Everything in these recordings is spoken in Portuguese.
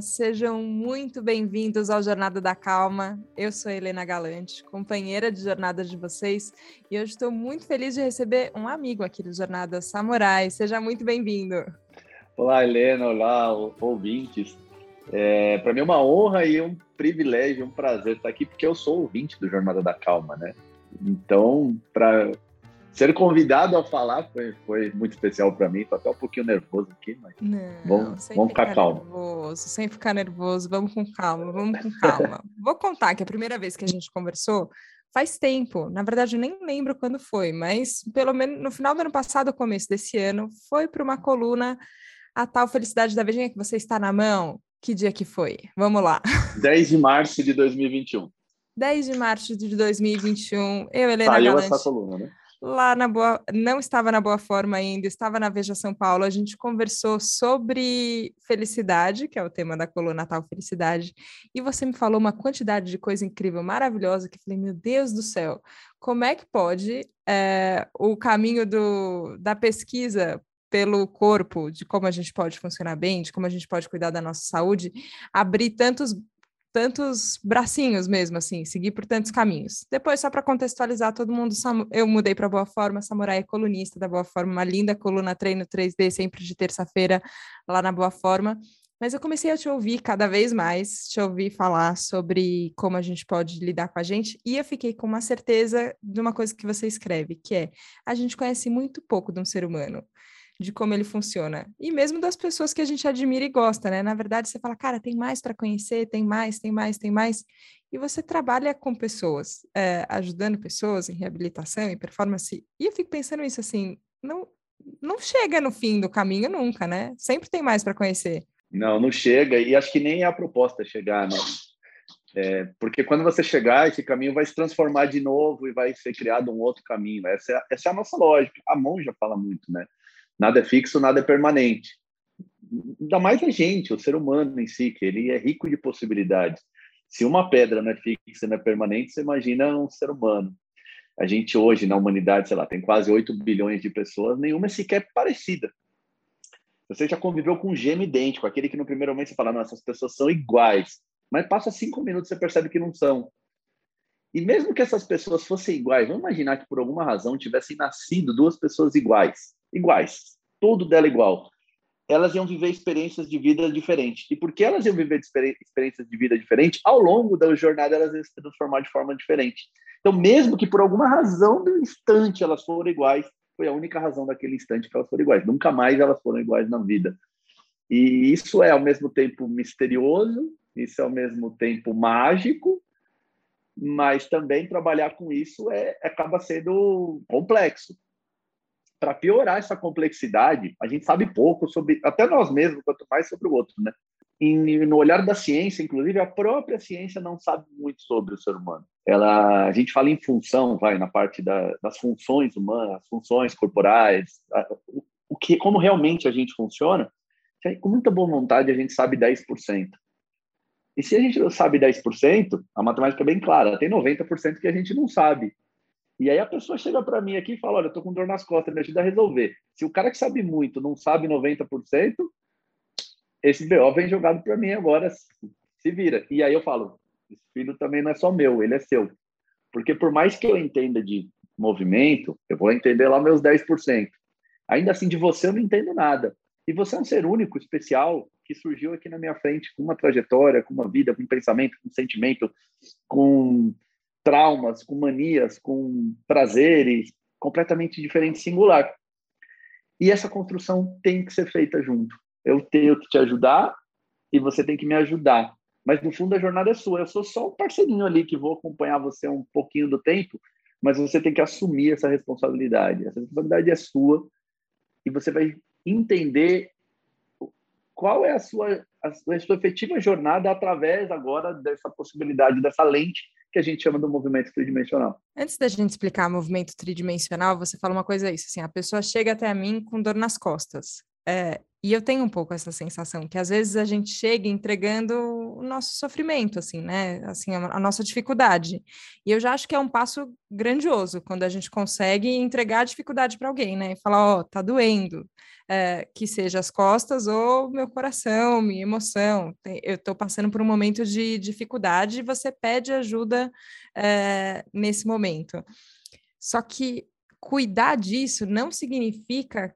sejam muito bem-vindos ao Jornada da Calma. Eu sou Helena Galante, companheira de jornada de vocês, e hoje estou muito feliz de receber um amigo aqui do Jornada Samurai. Seja muito bem-vindo. Olá, Helena, olá, ouvintes. É, Para mim é uma honra e um privilégio, um prazer estar aqui, porque eu sou ouvinte do Jornada da Calma, né? Então, para ser convidado a falar foi, foi muito especial para mim. Tô até um pouquinho nervoso aqui, mas Não, vamos, vamos ficar ficar calmo. nervoso, sem ficar nervoso, vamos com calma, vamos com calma. Vou contar que a primeira vez que a gente conversou faz tempo, na verdade eu nem lembro quando foi, mas pelo menos no final do ano passado, começo desse ano, foi para uma coluna a tal Felicidade da Vejinha que você está na mão. Que dia que foi? Vamos lá. 10 de março de 2021. 10 de março de 2021, eu, Helena Saiu Galante, essa coluna, né? Lá na boa, não estava na boa forma ainda, estava na Veja São Paulo. A gente conversou sobre felicidade, que é o tema da coluna Natal Felicidade, e você me falou uma quantidade de coisa incrível, maravilhosa, que eu falei, meu Deus do céu, como é que pode é, o caminho do, da pesquisa pelo corpo, de como a gente pode funcionar bem, de como a gente pode cuidar da nossa saúde, abrir tantos tantos bracinhos mesmo, assim, seguir por tantos caminhos. Depois, só para contextualizar todo mundo, eu mudei para Boa Forma, Samurai é colunista da Boa Forma, uma linda coluna treino 3D, sempre de terça-feira, lá na Boa Forma. Mas eu comecei a te ouvir cada vez mais, te ouvir falar sobre como a gente pode lidar com a gente, e eu fiquei com uma certeza de uma coisa que você escreve, que é a gente conhece muito pouco de um ser humano de como ele funciona. E mesmo das pessoas que a gente admira e gosta, né? Na verdade, você fala, cara, tem mais para conhecer, tem mais, tem mais, tem mais. E você trabalha com pessoas, é, ajudando pessoas em reabilitação, em performance. E eu fico pensando isso assim, não, não chega no fim do caminho nunca, né? Sempre tem mais para conhecer. Não, não chega. E acho que nem é a proposta chegar, né? É, porque quando você chegar, esse caminho vai se transformar de novo e vai ser criado um outro caminho. Essa é, essa é a nossa lógica. A monja fala muito, né? Nada é fixo, nada é permanente. Ainda mais a gente, o ser humano em si, que ele é rico de possibilidades. Se uma pedra não é fixa, não é permanente, você imagina um ser humano. A gente hoje, na humanidade, sei lá, tem quase 8 bilhões de pessoas, nenhuma é sequer parecida. Você já conviveu com um gêmeo idêntico, aquele que no primeiro momento você fala, não, essas pessoas são iguais. Mas passa cinco minutos você percebe que não são. E mesmo que essas pessoas fossem iguais, vamos imaginar que por alguma razão tivessem nascido duas pessoas iguais iguais, tudo dela igual. Elas iam viver experiências de vida diferentes. E porque elas iam viver experiências de vida diferentes, ao longo da jornada elas iam se transformar de forma diferente. Então, mesmo que por alguma razão do instante elas foram iguais, foi a única razão daquele instante que elas foram iguais. Nunca mais elas foram iguais na vida. E isso é ao mesmo tempo misterioso, isso é ao mesmo tempo mágico, mas também trabalhar com isso é, acaba sendo complexo para piorar essa complexidade, a gente sabe pouco sobre, até nós mesmos, quanto mais sobre o outro, né? E no olhar da ciência, inclusive, a própria ciência não sabe muito sobre o ser humano. Ela, a gente fala em função, vai, na parte da, das funções humanas, funções corporais, a, o, o, que, como realmente a gente funciona, com muita boa vontade a gente sabe 10%. E se a gente não sabe 10%, a matemática é bem clara, tem 90% que a gente não sabe. E aí a pessoa chega para mim aqui e fala: Olha, eu tô com dor nas costas, me ajuda a resolver. Se o cara que sabe muito não sabe 90%, esse BO vem jogado para mim agora, se vira. E aí eu falo: Esse filho também não é só meu, ele é seu. Porque por mais que eu entenda de movimento, eu vou entender lá meus 10%. Ainda assim, de você eu não entendo nada. E você é um ser único, especial, que surgiu aqui na minha frente com uma trajetória, com uma vida, com um pensamento, com um sentimento, com traumas, com manias, com prazeres completamente diferentes, singular. E essa construção tem que ser feita junto. Eu tenho que te ajudar e você tem que me ajudar. Mas no fundo a jornada é sua. Eu sou só um parceirinho ali que vou acompanhar você um pouquinho do tempo, mas você tem que assumir essa responsabilidade. Essa responsabilidade é sua e você vai entender qual é a sua, a sua efetiva jornada através agora dessa possibilidade, dessa lente que a gente chama do movimento tridimensional. Antes da gente explicar movimento tridimensional, você fala uma coisa isso, assim, a pessoa chega até mim com dor nas costas. É, e eu tenho um pouco essa sensação que às vezes a gente chega entregando o nosso sofrimento, assim, né? Assim, a, a nossa dificuldade. E eu já acho que é um passo grandioso quando a gente consegue entregar a dificuldade para alguém, né? E falar, ó, oh, tá doendo. É, que seja as costas ou meu coração, minha emoção. Eu estou passando por um momento de dificuldade e você pede ajuda é, nesse momento. Só que cuidar disso não significa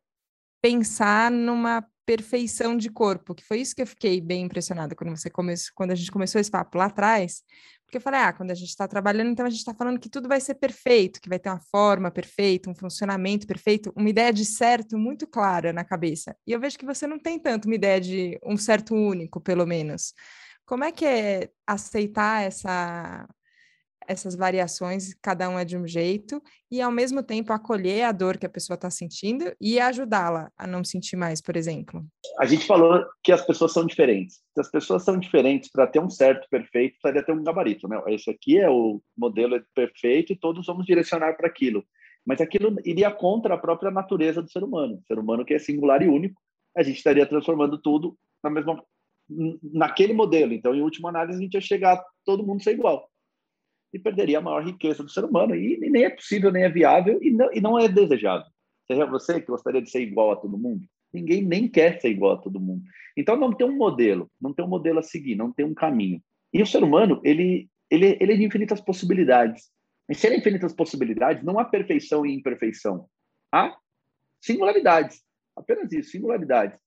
pensar numa perfeição de corpo, que foi isso que eu fiquei bem impressionada quando você começou, quando a gente começou esse papo lá atrás, porque eu falei, ah, quando a gente está trabalhando, então a gente está falando que tudo vai ser perfeito, que vai ter uma forma perfeita, um funcionamento perfeito, uma ideia de certo muito clara na cabeça. E eu vejo que você não tem tanto uma ideia de um certo único, pelo menos. Como é que é aceitar essa essas variações, cada um é de um jeito, e ao mesmo tempo acolher a dor que a pessoa está sentindo e ajudá-la a não sentir mais, por exemplo. A gente falou que as pessoas são diferentes. Se as pessoas são diferentes para ter um certo perfeito, precisaria ter um gabarito, né? Esse aqui é o modelo perfeito e todos vamos direcionar para aquilo. Mas aquilo iria contra a própria natureza do ser humano. O ser humano que é singular e único, a gente estaria transformando tudo na mesma naquele modelo. Então, em última análise, a gente ia chegar todo mundo ser igual e perderia a maior riqueza do ser humano. E, nem é possível, nem é viável e não, e não é desejável. Seja você que gostaria de ser igual a todo mundo? Ninguém nem quer ser igual a todo mundo. Então não tem um modelo, não tem um modelo a seguir, não tem um caminho. E o ser humano, ele, ele, ele é de infinitas possibilidades. E se ele é infinitas possibilidades, não há perfeição e imperfeição. Há singularidades. Apenas isso, singularidades.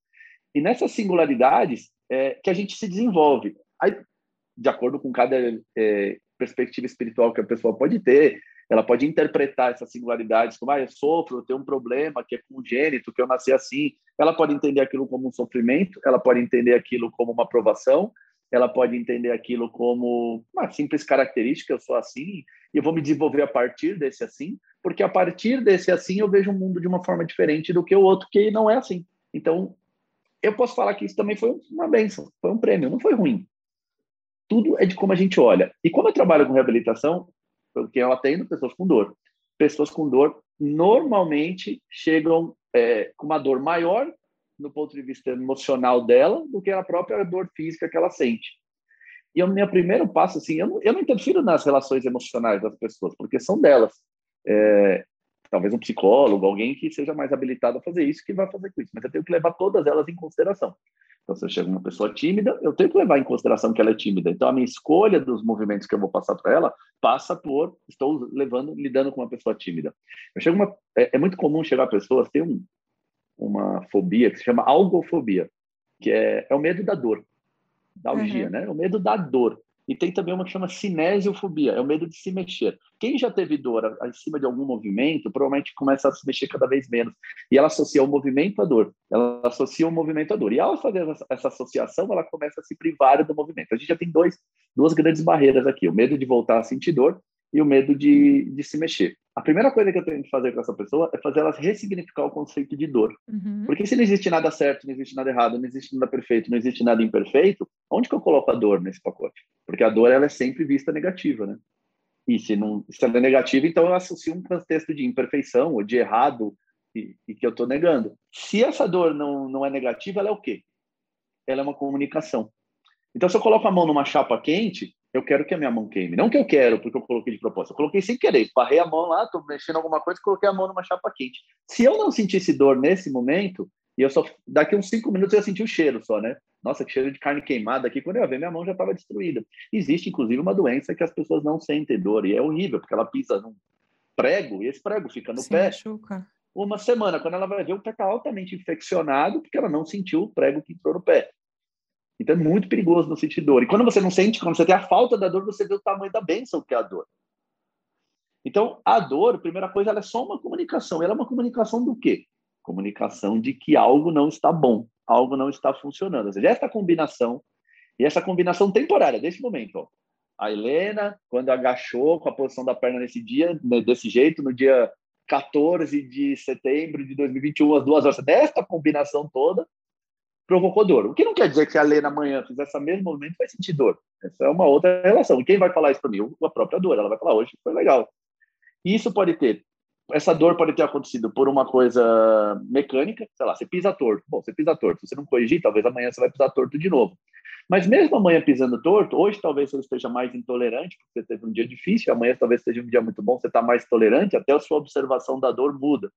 E nessas singularidades é, que a gente se desenvolve. Aí, de acordo com cada é, perspectiva espiritual que a pessoa pode ter, ela pode interpretar essas singularidades como, ah, eu sofro, eu tenho um problema que é congênito, que eu nasci assim. Ela pode entender aquilo como um sofrimento, ela pode entender aquilo como uma aprovação, ela pode entender aquilo como uma simples característica, eu sou assim, e eu vou me desenvolver a partir desse assim, porque a partir desse assim eu vejo o mundo de uma forma diferente do que o outro que não é assim. Então, eu posso falar que isso também foi uma benção, foi um prêmio, não foi ruim. Tudo é de como a gente olha. E como eu trabalho com reabilitação, porque eu atendo pessoas com dor. Pessoas com dor normalmente chegam é, com uma dor maior no ponto de vista emocional dela do que a própria dor física que ela sente. E o meu primeiro passo, assim, eu não, eu não interfiro nas relações emocionais das pessoas, porque são delas. É, talvez um psicólogo, alguém que seja mais habilitado a fazer isso, que vai fazer com isso. Mas eu tenho que levar todas elas em consideração. Então, se eu chego uma pessoa tímida, eu tenho que levar em consideração que ela é tímida. Então, a minha escolha dos movimentos que eu vou passar para ela passa por estou levando, lidando com uma pessoa tímida. Eu chego uma, é, é muito comum chegar a pessoas ter um, uma fobia que se chama algofobia, que é, é o medo da dor, da algia, uhum. né? O medo da dor. E tem também uma que chama cinesiofobia, é o medo de se mexer. Quem já teve dor acima de algum movimento, provavelmente começa a se mexer cada vez menos. E ela associa o movimento à dor. Ela associa o movimento à dor. E ao fazer essa associação, ela começa a se privar do movimento. A gente já tem dois, duas grandes barreiras aqui: o medo de voltar a sentir dor e o medo de, de se mexer. A primeira coisa que eu tenho que fazer com essa pessoa é fazer ela ressignificar o conceito de dor. Uhum. Porque se não existe nada certo, não existe nada errado, não existe nada perfeito, não existe nada imperfeito, onde que eu coloco a dor nesse pacote? Porque a dor ela é sempre vista negativa, né? E se, não, se ela é negativa, então eu associo um contexto de imperfeição ou de errado e, e que eu estou negando. Se essa dor não, não é negativa, ela é o quê? Ela é uma comunicação. Então, se eu coloco a mão numa chapa quente, eu quero que a minha mão queime. Não que eu quero, porque eu coloquei de propósito. Eu coloquei sem querer. Parrei a mão lá, estou mexendo alguma coisa, coloquei a mão numa chapa quente. Se eu não sentisse dor nesse momento, e eu só daqui uns cinco minutos eu ia sentir o cheiro só, né? Nossa, que cheiro de carne queimada aqui. Quando eu ia ver, minha mão já estava destruída. Existe, inclusive, uma doença que as pessoas não sentem dor, e é horrível, porque ela pisa num prego, e esse prego fica no pé. Machuca. Uma semana, quando ela vai ver, o pé está altamente infeccionado, porque ela não sentiu o prego que entrou no pé. Então é muito perigoso não sentir dor. E quando você não sente, quando você tem a falta da dor, você vê o tamanho da bênção que é a dor. Então, a dor, primeira coisa, ela é só uma comunicação. Ela é uma comunicação do quê? Comunicação de que algo não está bom, algo não está funcionando. Ou seja, essa combinação, e essa combinação temporária, desse momento, ó, a Helena, quando agachou com a posição da perna nesse dia, né, desse jeito, no dia 14 de setembro de 2021, às duas horas, desta combinação toda, provocou dor. O que não quer dizer que a Lena amanhã fizer esse mesmo movimento vai sentir dor. Essa é uma outra relação. E quem vai falar isso para mim? A própria dor. Ela vai falar, hoje foi legal. E isso pode ter essa dor pode ter acontecido por uma coisa mecânica, sei lá, você pisa torto. Bom, você pisa torto. Se você não corrigir, talvez amanhã você vai pisar torto de novo. Mas mesmo amanhã pisando torto, hoje talvez você esteja mais intolerante, porque você teve um dia difícil, amanhã talvez seja um dia muito bom, você está mais tolerante, até a sua observação da dor muda.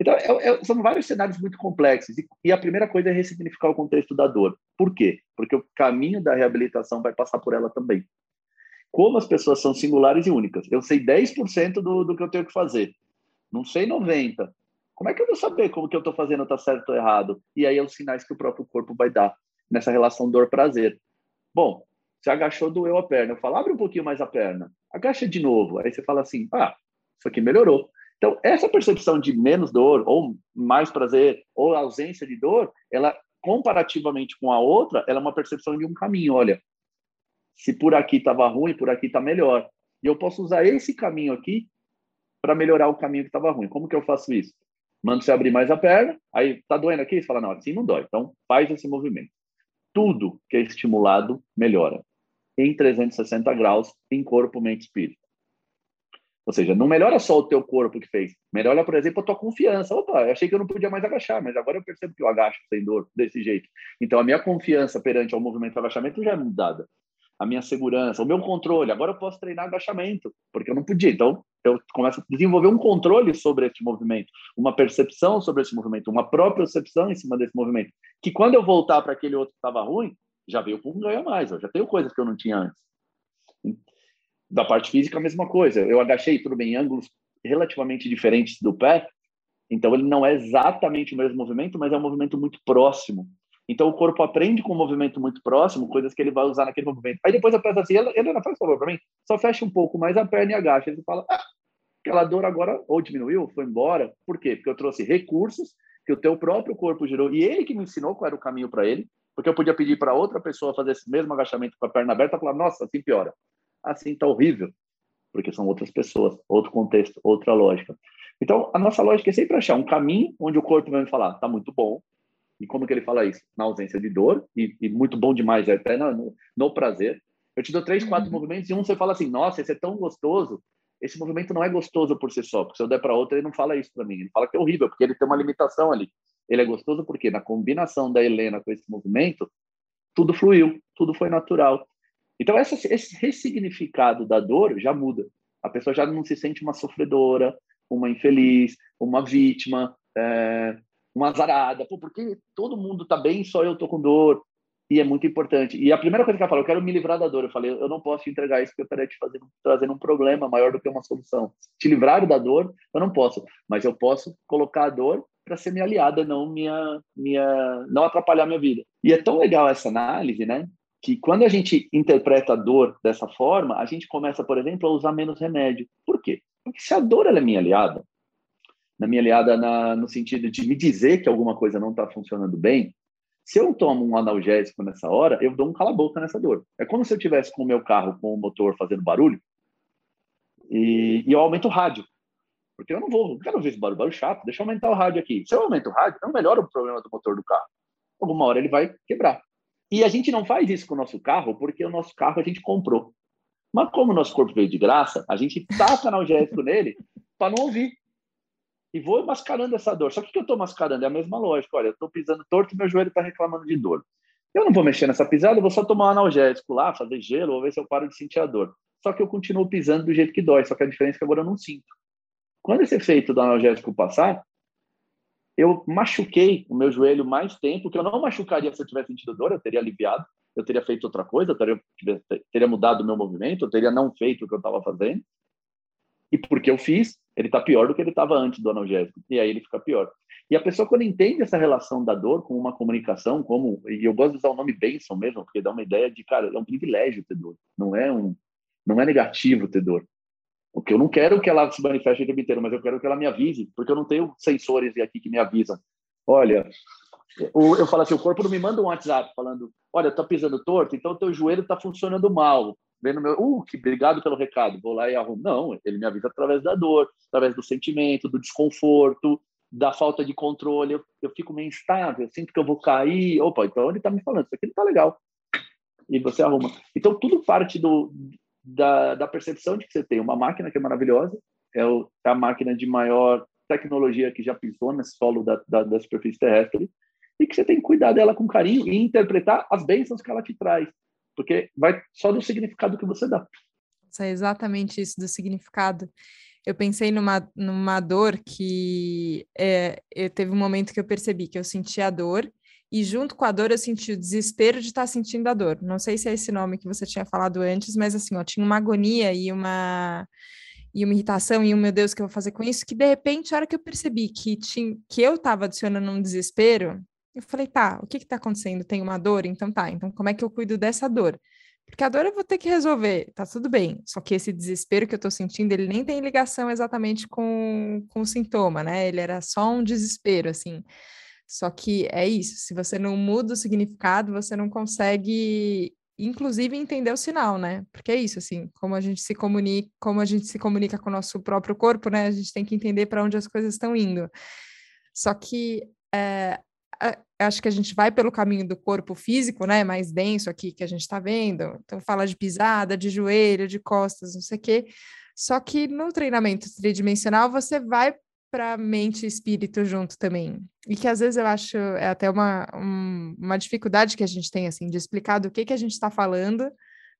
Então, é, é, são vários cenários muito complexos. E, e, a primeira coisa é ressignificar o contexto da dor. Por quê? Porque o caminho da reabilitação vai passar por ela também. Como as pessoas são singulares e únicas. Eu sei 10% do, do que eu tenho que fazer. Não sei 90%. Como é que eu vou saber como que eu estou fazendo está certo ou errado? E aí é os sinais que o próprio corpo vai dar nessa relação dor-prazer. Bom, você agachou, doeu a perna. Eu falo, abre um pouquinho mais a perna. Agacha de novo. Aí você fala assim, ah, isso aqui melhorou. Então, essa percepção de menos dor, ou mais prazer, ou ausência de dor, ela, comparativamente com a outra, ela é uma percepção de um caminho. Olha, se por aqui estava ruim, por aqui está melhor. E eu posso usar esse caminho aqui para melhorar o caminho que estava ruim. Como que eu faço isso? Mando você abrir mais a perna, aí tá doendo aqui? Você fala, não, assim não dói. Então, faz esse movimento. Tudo que é estimulado melhora. Em 360 graus, em corpo, mente e espírito. Ou seja, não melhora só o teu corpo que fez, melhora, por exemplo, a tua confiança. Opa, eu achei que eu não podia mais agachar, mas agora eu percebo que eu agacho sem dor, desse jeito. Então, a minha confiança perante ao movimento de agachamento já é mudada. A minha segurança, o meu controle. Agora eu posso treinar agachamento, porque eu não podia. Então, eu começo a desenvolver um controle sobre esse movimento, uma percepção sobre esse movimento, uma própria percepção em cima desse movimento. Que quando eu voltar para aquele outro que estava ruim, já veio com um ganho a mais. Eu já tenho coisas que eu não tinha antes. Da parte física, a mesma coisa. Eu agachei, tudo bem, em ângulos relativamente diferentes do pé, então ele não é exatamente o mesmo movimento, mas é um movimento muito próximo. Então o corpo aprende com um movimento muito próximo, coisas que ele vai usar naquele movimento. Aí depois a peça assim, ele não faz favor para mim, só fecha um pouco mais a perna e agacha. Ele fala, ah, aquela dor agora ou diminuiu, foi embora. Por quê? Porque eu trouxe recursos que o teu próprio corpo gerou e ele que me ensinou qual era o caminho para ele, porque eu podia pedir para outra pessoa fazer esse mesmo agachamento com a perna aberta e falar, nossa, assim piora assim tá horrível, porque são outras pessoas, outro contexto, outra lógica. Então, a nossa lógica é sempre achar um caminho onde o corpo vai me falar, tá muito bom. E como que ele fala isso? Na ausência de dor, e, e muito bom demais, é até no, no, prazer. Eu te dou três, quatro uhum. movimentos e um você fala assim, nossa, esse é tão gostoso. Esse movimento não é gostoso por si só, porque se eu der para outro, ele não fala isso para mim. Ele fala que é horrível, porque ele tem uma limitação ali. Ele é gostoso porque na combinação da Helena com esse movimento, tudo fluiu, tudo foi natural. Então, essa, esse ressignificado da dor já muda. A pessoa já não se sente uma sofredora, uma infeliz, uma vítima, é, uma azarada. Pô, porque todo mundo está bem, só eu estou com dor. E é muito importante. E a primeira coisa que ela falou, eu quero me livrar da dor. Eu falei, eu não posso te entregar isso porque eu estaria te fazendo, trazendo um problema maior do que uma solução. Te livrar da dor, eu não posso. Mas eu posso colocar a dor para ser minha aliada, não minha, minha, não atrapalhar minha vida. E é tão legal essa análise, né? Que quando a gente interpreta a dor dessa forma, a gente começa, por exemplo, a usar menos remédio. Por quê? Porque se a dor é minha aliada, na minha aliada na, no sentido de me dizer que alguma coisa não está funcionando bem, se eu tomo um analgésico nessa hora, eu dou um cala-boca nessa dor. É como se eu tivesse com o meu carro com o motor fazendo barulho e, e eu aumento o rádio. Porque eu não vou, não quero ver esse barulho, barulho chato, deixa eu aumentar o rádio aqui. Se eu aumento o rádio, eu melhoro o problema do motor do carro. Alguma hora ele vai quebrar. E a gente não faz isso com o nosso carro porque o nosso carro a gente comprou. Mas como o nosso corpo veio de graça, a gente taca analgésico nele para não ouvir. E vou mascarando essa dor. Só que o que eu estou mascarando é a mesma lógica. Olha, eu estou pisando torto e meu joelho está reclamando de dor. Eu não vou mexer nessa pisada, eu vou só tomar um analgésico lá, fazer gelo, ou ver se eu paro de sentir a dor. Só que eu continuo pisando do jeito que dói, só que a diferença é que agora eu não sinto. Quando esse efeito do analgésico passar, eu machuquei o meu joelho mais tempo, que eu não machucaria se eu tivesse sentido dor, eu teria aliviado, eu teria feito outra coisa, eu teria, teria mudado o meu movimento, eu teria não feito o que eu estava fazendo. E porque eu fiz, ele está pior do que ele estava antes do analgésico, e aí ele fica pior. E a pessoa, quando entende essa relação da dor com uma comunicação, como, e eu gosto de usar o nome Benson mesmo, porque dá uma ideia de, cara, é um privilégio ter dor, não é um, não é negativo ter dor. Porque eu não quero que ela se manifeste o tempo inteiro, mas eu quero que ela me avise, porque eu não tenho sensores aqui que me avisam. Olha, eu falo assim, o corpo não me manda um WhatsApp falando, olha, tá pisando torto, então o teu joelho está funcionando mal. Vendo meu, uh, que obrigado pelo recado, vou lá e arrumo. Não, ele me avisa através da dor, através do sentimento, do desconforto, da falta de controle. Eu, eu fico meio instável, sinto que eu vou cair. Opa, então ele está me falando, isso aqui não tá legal. E você arruma. Então tudo parte do, da, da percepção de que você tem uma máquina que é maravilhosa, é, é a máquina de maior tecnologia que já pisou nesse solo da, da, da superfície terrestre e que você tem que cuidar dela com carinho e interpretar as bênçãos que ela te traz, porque vai só do significado que você dá. É exatamente isso do significado. Eu pensei numa, numa dor que é, eu teve um momento que eu percebi que eu sentia a dor e junto com a dor eu senti o desespero de estar sentindo a dor. Não sei se é esse nome que você tinha falado antes, mas assim, ó, tinha uma agonia e uma e uma irritação e um meu Deus, o que eu vou fazer com isso? Que de repente, a hora que eu percebi que tinha que eu estava adicionando um desespero, eu falei, tá, o que está acontecendo? Tem uma dor? Então tá, então como é que eu cuido dessa dor? Porque a dor eu vou ter que resolver, tá tudo bem. Só que esse desespero que eu tô sentindo, ele nem tem ligação exatamente com, com o sintoma, né? Ele era só um desespero, assim. Só que é isso, se você não muda o significado, você não consegue, inclusive, entender o sinal, né? Porque é isso, assim, como a gente se comunica, como a gente se comunica com o nosso próprio corpo, né? A gente tem que entender para onde as coisas estão indo. Só que é, acho que a gente vai pelo caminho do corpo físico, né? Mais denso aqui que a gente está vendo. Então, fala de pisada, de joelho, de costas, não sei o quê. Só que no treinamento tridimensional, você vai para mente e espírito junto também. E que às vezes eu acho é até uma, um, uma dificuldade que a gente tem, assim, de explicar do que, que a gente está falando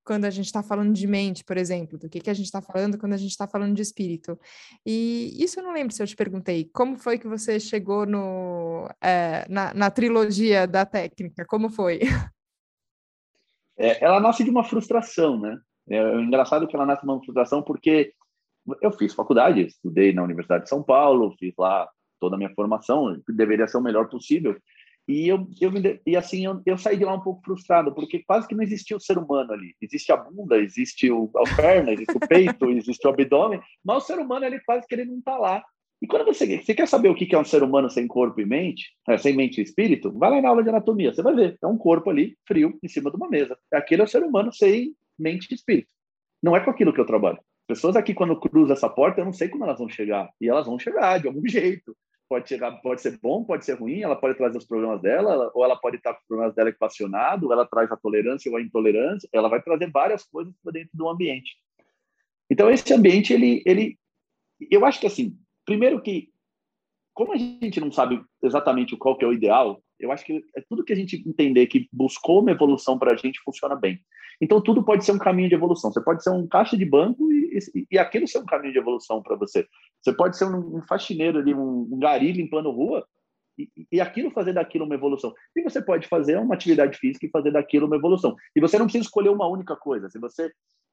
quando a gente está falando de mente, por exemplo, do que, que a gente está falando quando a gente está falando de espírito. E isso eu não lembro se eu te perguntei. Como foi que você chegou no, é, na, na, trilogia da técnica? Como foi? É, ela nasce de uma frustração, né? É, é engraçado que ela nasce de uma frustração porque eu fiz faculdade, estudei na Universidade de São Paulo, fiz lá toda a minha formação, que deveria ser o melhor possível. E eu, eu e assim eu, eu, saí de lá um pouco frustrado, porque quase que não existia o ser humano ali. Existe a bunda, existe o, a perna, existe o peito, existe o abdômen, mas o ser humano ele quase que ele não está lá. E quando você, você quer saber o que é um ser humano sem corpo e mente, é, sem mente e espírito, vai lá na aula de anatomia, você vai ver. É um corpo ali, frio, em cima de uma mesa. Aquele é o ser humano sem mente e espírito. Não é com aquilo que eu trabalho. Pessoas aqui, quando cruzam essa porta, eu não sei como elas vão chegar. E elas vão chegar de algum jeito. Pode chegar, pode ser bom, pode ser ruim, ela pode trazer os problemas dela, ou ela pode estar com os problemas dela equacionado, ela traz a tolerância ou a intolerância, ela vai trazer várias coisas para dentro do ambiente. Então, esse ambiente, ele, ele, eu acho que assim, primeiro que, como a gente não sabe exatamente qual que é o ideal, eu acho que é tudo que a gente entender que buscou uma evolução para a gente funciona bem. Então, tudo pode ser um caminho de evolução. Você pode ser um caixa de banco e, e, e aquilo ser um caminho de evolução para você. Você pode ser um, um faxineiro ali, um, um gari limpando rua e, e, aquilo fazer daquilo uma evolução. E você pode fazer uma atividade física e fazer daquilo uma evolução. E você não precisa escolher uma única coisa. Se você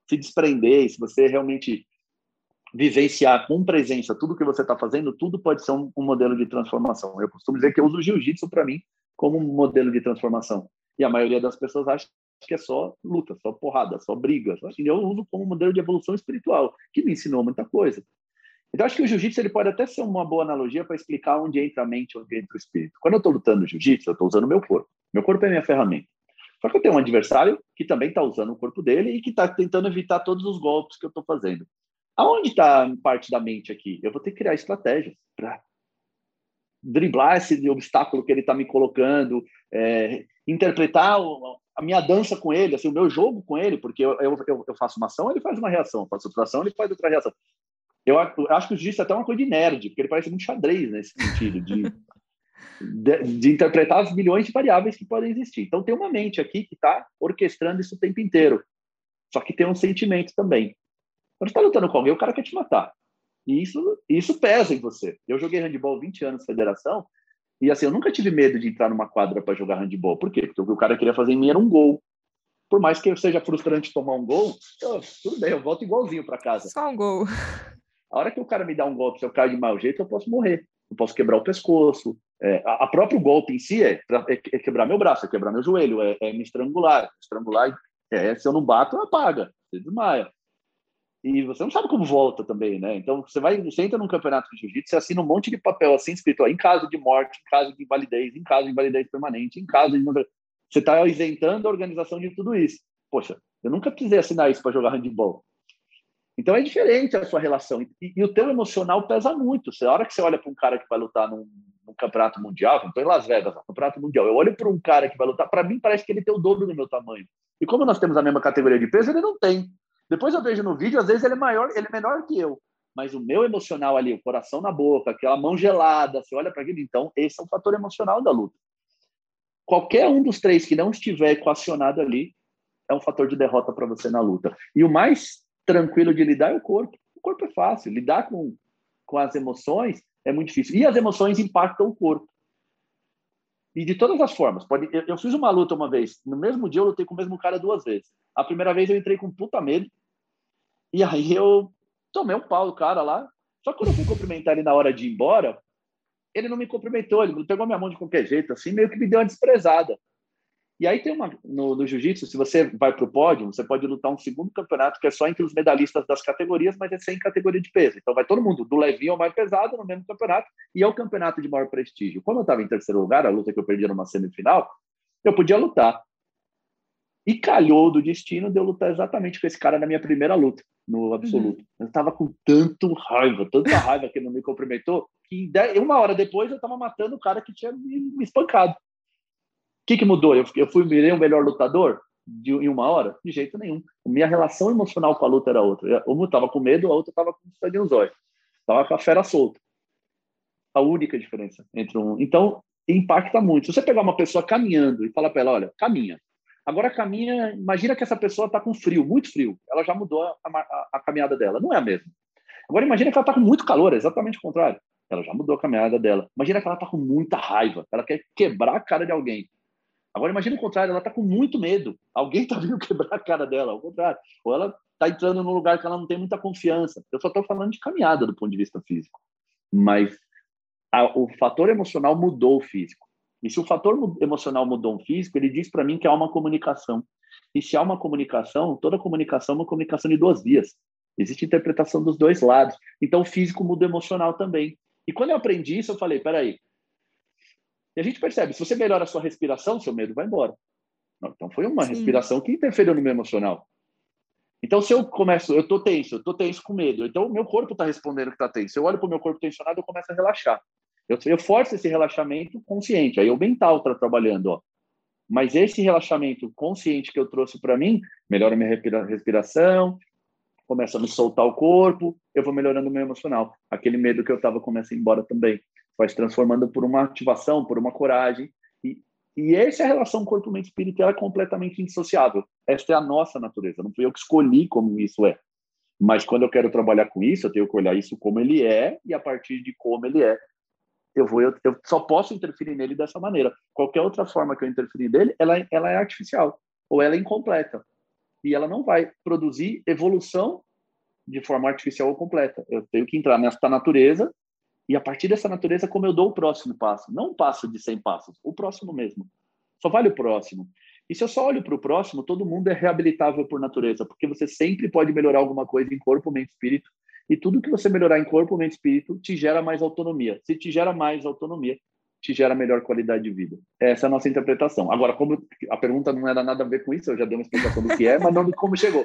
se desprender, se você realmente vivenciar com presença tudo que você está fazendo, tudo pode ser um, um, modelo de transformação. Eu costumo dizer que eu uso o jiu-jitsu para mim como um modelo de transformação. E a maioria das pessoas acha que é só luta, só porrada, só briga. E eu uso como modelo de evolução espiritual, que me ensinou muita coisa. Então, acho que o jiu-jitsu ele pode até ser uma boa analogia para explicar onde entra a mente, onde entra o espírito. Quando eu estou lutando jiu-jitsu, eu estou usando meu corpo. Meu corpo é minha ferramenta. Só que eu tenho um adversário que também está usando o corpo dele e que está tentando evitar todos os golpes que eu estou fazendo. Aonde está parte da mente aqui? Eu vou ter que criar estratégias para driblar esse obstáculo que ele está me colocando, é, interpretar a minha dança com ele, assim, o meu jogo com ele, porque eu, eu, eu faço uma ação, ele faz uma reação, eu faço outra ação, ele faz outra reação. Eu, acho que o jiu é até uma coisa de nerd, porque ele parece muito xadrez nesse sentido, de, de, de, interpretar as milhões de variáveis que podem existir. Então, tem uma mente aqui que está orquestrando isso o tempo inteiro. Só que tem um sentimento também. Quando você está lutando com alguém, o cara quer te matar. E isso, isso pesa em você. Eu joguei handball 20 anos federação, e assim, eu nunca tive medo de entrar numa quadra para jogar handball. Por quê? Porque o que o cara queria fazer em mim era um gol. Por mais que seja frustrante tomar um gol, eu, tudo bem, eu volto igualzinho para casa. Só um gol. A hora que o cara me dá um golpe, se eu caio de mau jeito, eu posso morrer. Eu posso quebrar o pescoço. É, a, a próprio golpe em si é, é, é, quebrar meu braço, é quebrar meu joelho, é, é me estrangular. Estrangular, é, se eu não bato, apaga, você desmaia. E você não sabe como volta também, né? Então você vai, você entra num campeonato de jiu-jitsu, você assina um monte de papel assim escrito ó, em caso de morte, em caso de invalidez, em caso de invalidez permanente, em caso de você está isentando a organização de tudo isso. Poxa, eu nunca precisei assinar isso para jogar handball. Então é diferente a sua relação. E, e, o teu emocional pesa muito. Você, a hora que você olha para um cara que vai lutar num, num campeonato mundial, estou em Las Vegas, campeonato mundial, eu olho para um cara que vai lutar, para mim parece que ele tem o dobro do meu tamanho. E como nós temos a mesma categoria de peso, ele não tem. Depois eu vejo no vídeo, às vezes ele é maior, ele é menor que eu. mas o meu emocional ali, o coração na boca, aquela mão gelada, você olha para aquilo, então esse é um fator emocional da luta. Qualquer um dos três que não estiver equacionado ali é um fator de derrota para você na luta. E o mais tranquilo de lidar é o corpo. O corpo é fácil, lidar com, com as emoções é muito difícil. E as emoções impactam o corpo. E de todas as formas. Pode, eu, eu, fiz uma luta uma vez. No mesmo dia eu lutei com o mesmo cara duas vezes. A primeira vez eu entrei com puta medo. E aí eu tomei um pau do cara lá. Só que quando eu fui cumprimentar ele na hora de ir embora, ele não me cumprimentou, ele pegou minha mão de qualquer jeito, assim, meio que me deu uma desprezada. E aí tem uma no, no jiu-jitsu, se você vai para o pódio, você pode lutar um segundo campeonato que é só entre os medalhistas das categorias, mas é sem categoria de peso. Então vai todo mundo do levinho ao mais pesado no mesmo campeonato e é o campeonato de maior prestígio. Quando eu estava em terceiro lugar, a luta que eu perdi numa semifinal, eu podia lutar. E calhou do destino de eu lutar exatamente com esse cara na minha primeira luta, no absoluto. Uhum. Eu estava com tanto raiva, tanta raiva que ele não me cumprimentou, que uma hora depois eu estava matando o cara que tinha me, me espancado. O que, que mudou? Eu, eu fui virei um melhor lutador de, em uma hora? De jeito nenhum. Minha relação emocional com a luta era outra. Uma estava com medo, a outra estava com sangue nos olhos. Estava com a fera solta. A única diferença entre um. Então, impacta muito. Se você pegar uma pessoa caminhando e falar para ela, olha, caminha. Agora caminha, imagina que essa pessoa está com frio, muito frio. Ela já mudou a, a, a, caminhada dela. Não é a mesma. Agora imagina que ela está com muito calor, é exatamente o contrário. Ela já mudou a caminhada dela. Imagina que ela está com muita raiva, ela quer quebrar a cara de alguém. Agora imagina o contrário, ela está com muito medo. Alguém está vindo quebrar a cara dela, ao contrário. Ou ela está entrando num lugar que ela não tem muita confiança. Eu só estou falando de caminhada do ponto de vista físico. Mas a, o fator emocional mudou o físico. E se o fator emocional mudou o físico, ele diz para mim que há uma comunicação. E se há uma comunicação, toda comunicação é uma comunicação de duas vias. Existe interpretação dos dois lados. Então, o físico muda o emocional também. E quando eu aprendi isso, eu falei, peraí. E a gente percebe, se você melhora a sua respiração, seu medo vai embora. Então, foi uma Sim. respiração que interferiu no meu emocional. Então, se eu começo, eu estou tenso, eu estou tenso com medo, então o meu corpo está respondendo que está tenso. Eu olho para o meu corpo tensionado, eu começo a relaxar. Eu, eu forço esse relaxamento consciente, aí o mental está trabalhando, ó. Mas esse relaxamento consciente que eu trouxe para mim melhora minha respiração, começa a me soltar o corpo, eu vou melhorando o meu emocional. Aquele medo que eu estava começa a ir embora também. Vai se transformando por uma ativação, por uma coragem. E, e essa relação corpo-mente-espírito, é completamente indissociável. Essa é a nossa natureza. Não fui eu que escolhi como isso é. Mas quando eu quero trabalhar com isso, eu tenho que olhar isso como ele é e a partir de como ele é, eu vou eu, eu só posso interferir nele dessa maneira. Qualquer outra forma que eu interferir nele, ela, ela é artificial ou ela é incompleta e ela não vai produzir evolução de forma artificial ou completa. Eu tenho que entrar nessa natureza e a partir dessa natureza como eu dou o próximo passo, não um passo de 100 passos, o próximo mesmo. Só vale o próximo. E se eu só olho para o próximo, todo mundo é reabilitável por natureza, porque você sempre pode melhorar alguma coisa em corpo, mente, espírito, e tudo que você melhorar em corpo, mente, espírito te gera mais autonomia. Se te gera mais autonomia, te gera melhor qualidade de vida. Essa é a nossa interpretação. Agora, como a pergunta não era nada a ver com isso, eu já dei uma explicação do que é, mas não de como chegou.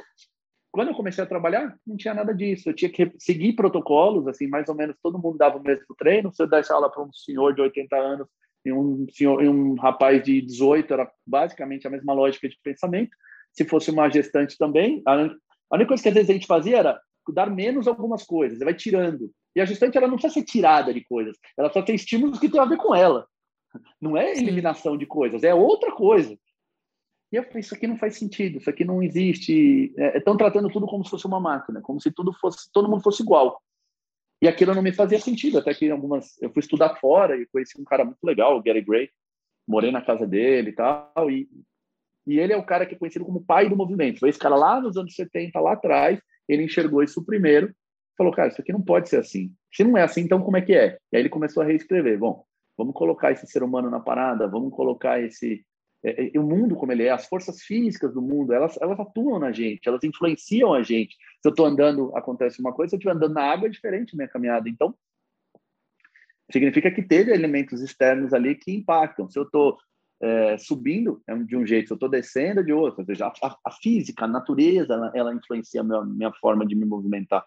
Quando eu comecei a trabalhar, não tinha nada disso. Eu tinha que seguir protocolos, assim, mais ou menos todo mundo dava o mesmo treino. Se eu desse aula para um senhor de 80 anos e um senhor e um rapaz de 18, era basicamente a mesma lógica de pensamento. Se fosse uma gestante também, a única coisa que às vezes a gente fazia era dar menos algumas coisas, vai tirando. E a gestante ela não precisa ser tirada de coisas, ela só tem estímulos que tem a ver com ela. Não é eliminação de coisas, é outra coisa. E eu falei, isso aqui não faz sentido, isso aqui não existe. Estão é, tratando tudo como se fosse uma máquina, como se tudo fosse, todo mundo fosse igual. E aquilo não me fazia sentido, até que algumas eu fui estudar fora e conheci um cara muito legal, o Gary Gray, morei na casa dele e tal, e, e ele é o cara que é conhecido como pai do movimento. Foi esse cara lá nos anos 70, lá atrás, ele enxergou isso primeiro, falou, cara, isso aqui não pode ser assim. Se não é assim, então como é que é? E aí ele começou a reescrever. Bom, vamos colocar esse ser humano na parada, vamos colocar esse é, é, o mundo como ele é, as forças físicas do mundo, elas, elas atuam na gente, elas influenciam a gente. Se eu estou andando, acontece uma coisa, se eu estiver andando na água, é diferente minha caminhada. Então, significa que teve elementos externos ali que impactam. Se eu estou é, subindo é de um jeito, se eu estou descendo é de outro. Ou seja, a, a, física, a natureza, ela, ela influencia a minha, minha forma de me movimentar.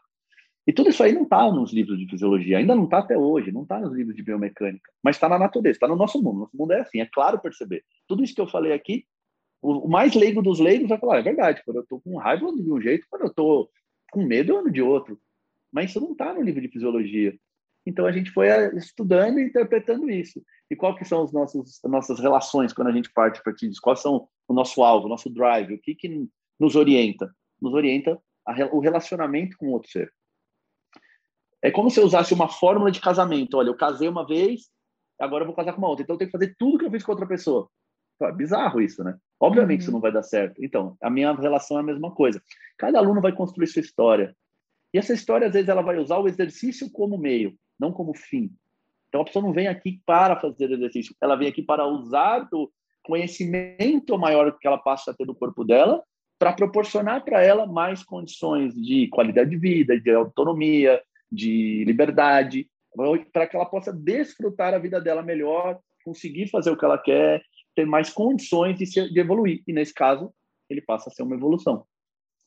E tudo isso aí não está nos livros de fisiologia, ainda não está até hoje, não está nos livros de biomecânica, mas está na natureza, está no nosso mundo. Nosso mundo é assim, é claro perceber. Tudo isso que eu falei aqui, o, mais leigo dos leigos vai falar, é verdade, quando eu estou com raiva eu ando de um jeito, quando eu estou com medo eu ando de outro. mas isso não está no livro de fisiologia. Então a gente foi eh, estudando e interpretando isso. E qual que são os nossos as nossas relações quando a gente parte para disso? Quais são o nosso alvo, o nosso drive? O que que nos orienta? Nos orienta a, o relacionamento com o outro ser. É como se eu usasse uma fórmula de casamento. Olha, eu casei uma vez, agora eu vou casar com uma outra. Então eu tenho que fazer tudo que eu fiz com outra pessoa. É bizarro isso, né? Obviamente uhum. isso não vai dar certo. Então, a minha relação é a mesma coisa. Cada aluno vai construir sua história. E essa história, às vezes, ela vai usar o exercício como meio, não como fim. Então, a pessoa não vem aqui para fazer exercício, ela vem aqui para usar do conhecimento maior que ela passa a ter do corpo dela para proporcionar para ela mais condições de qualidade de vida, de autonomia, de liberdade, para que ela possa desfrutar a vida dela melhor, conseguir fazer o que ela quer, ter mais condições de, ser, de evoluir. E nesse caso, ele passa a ser uma evolução.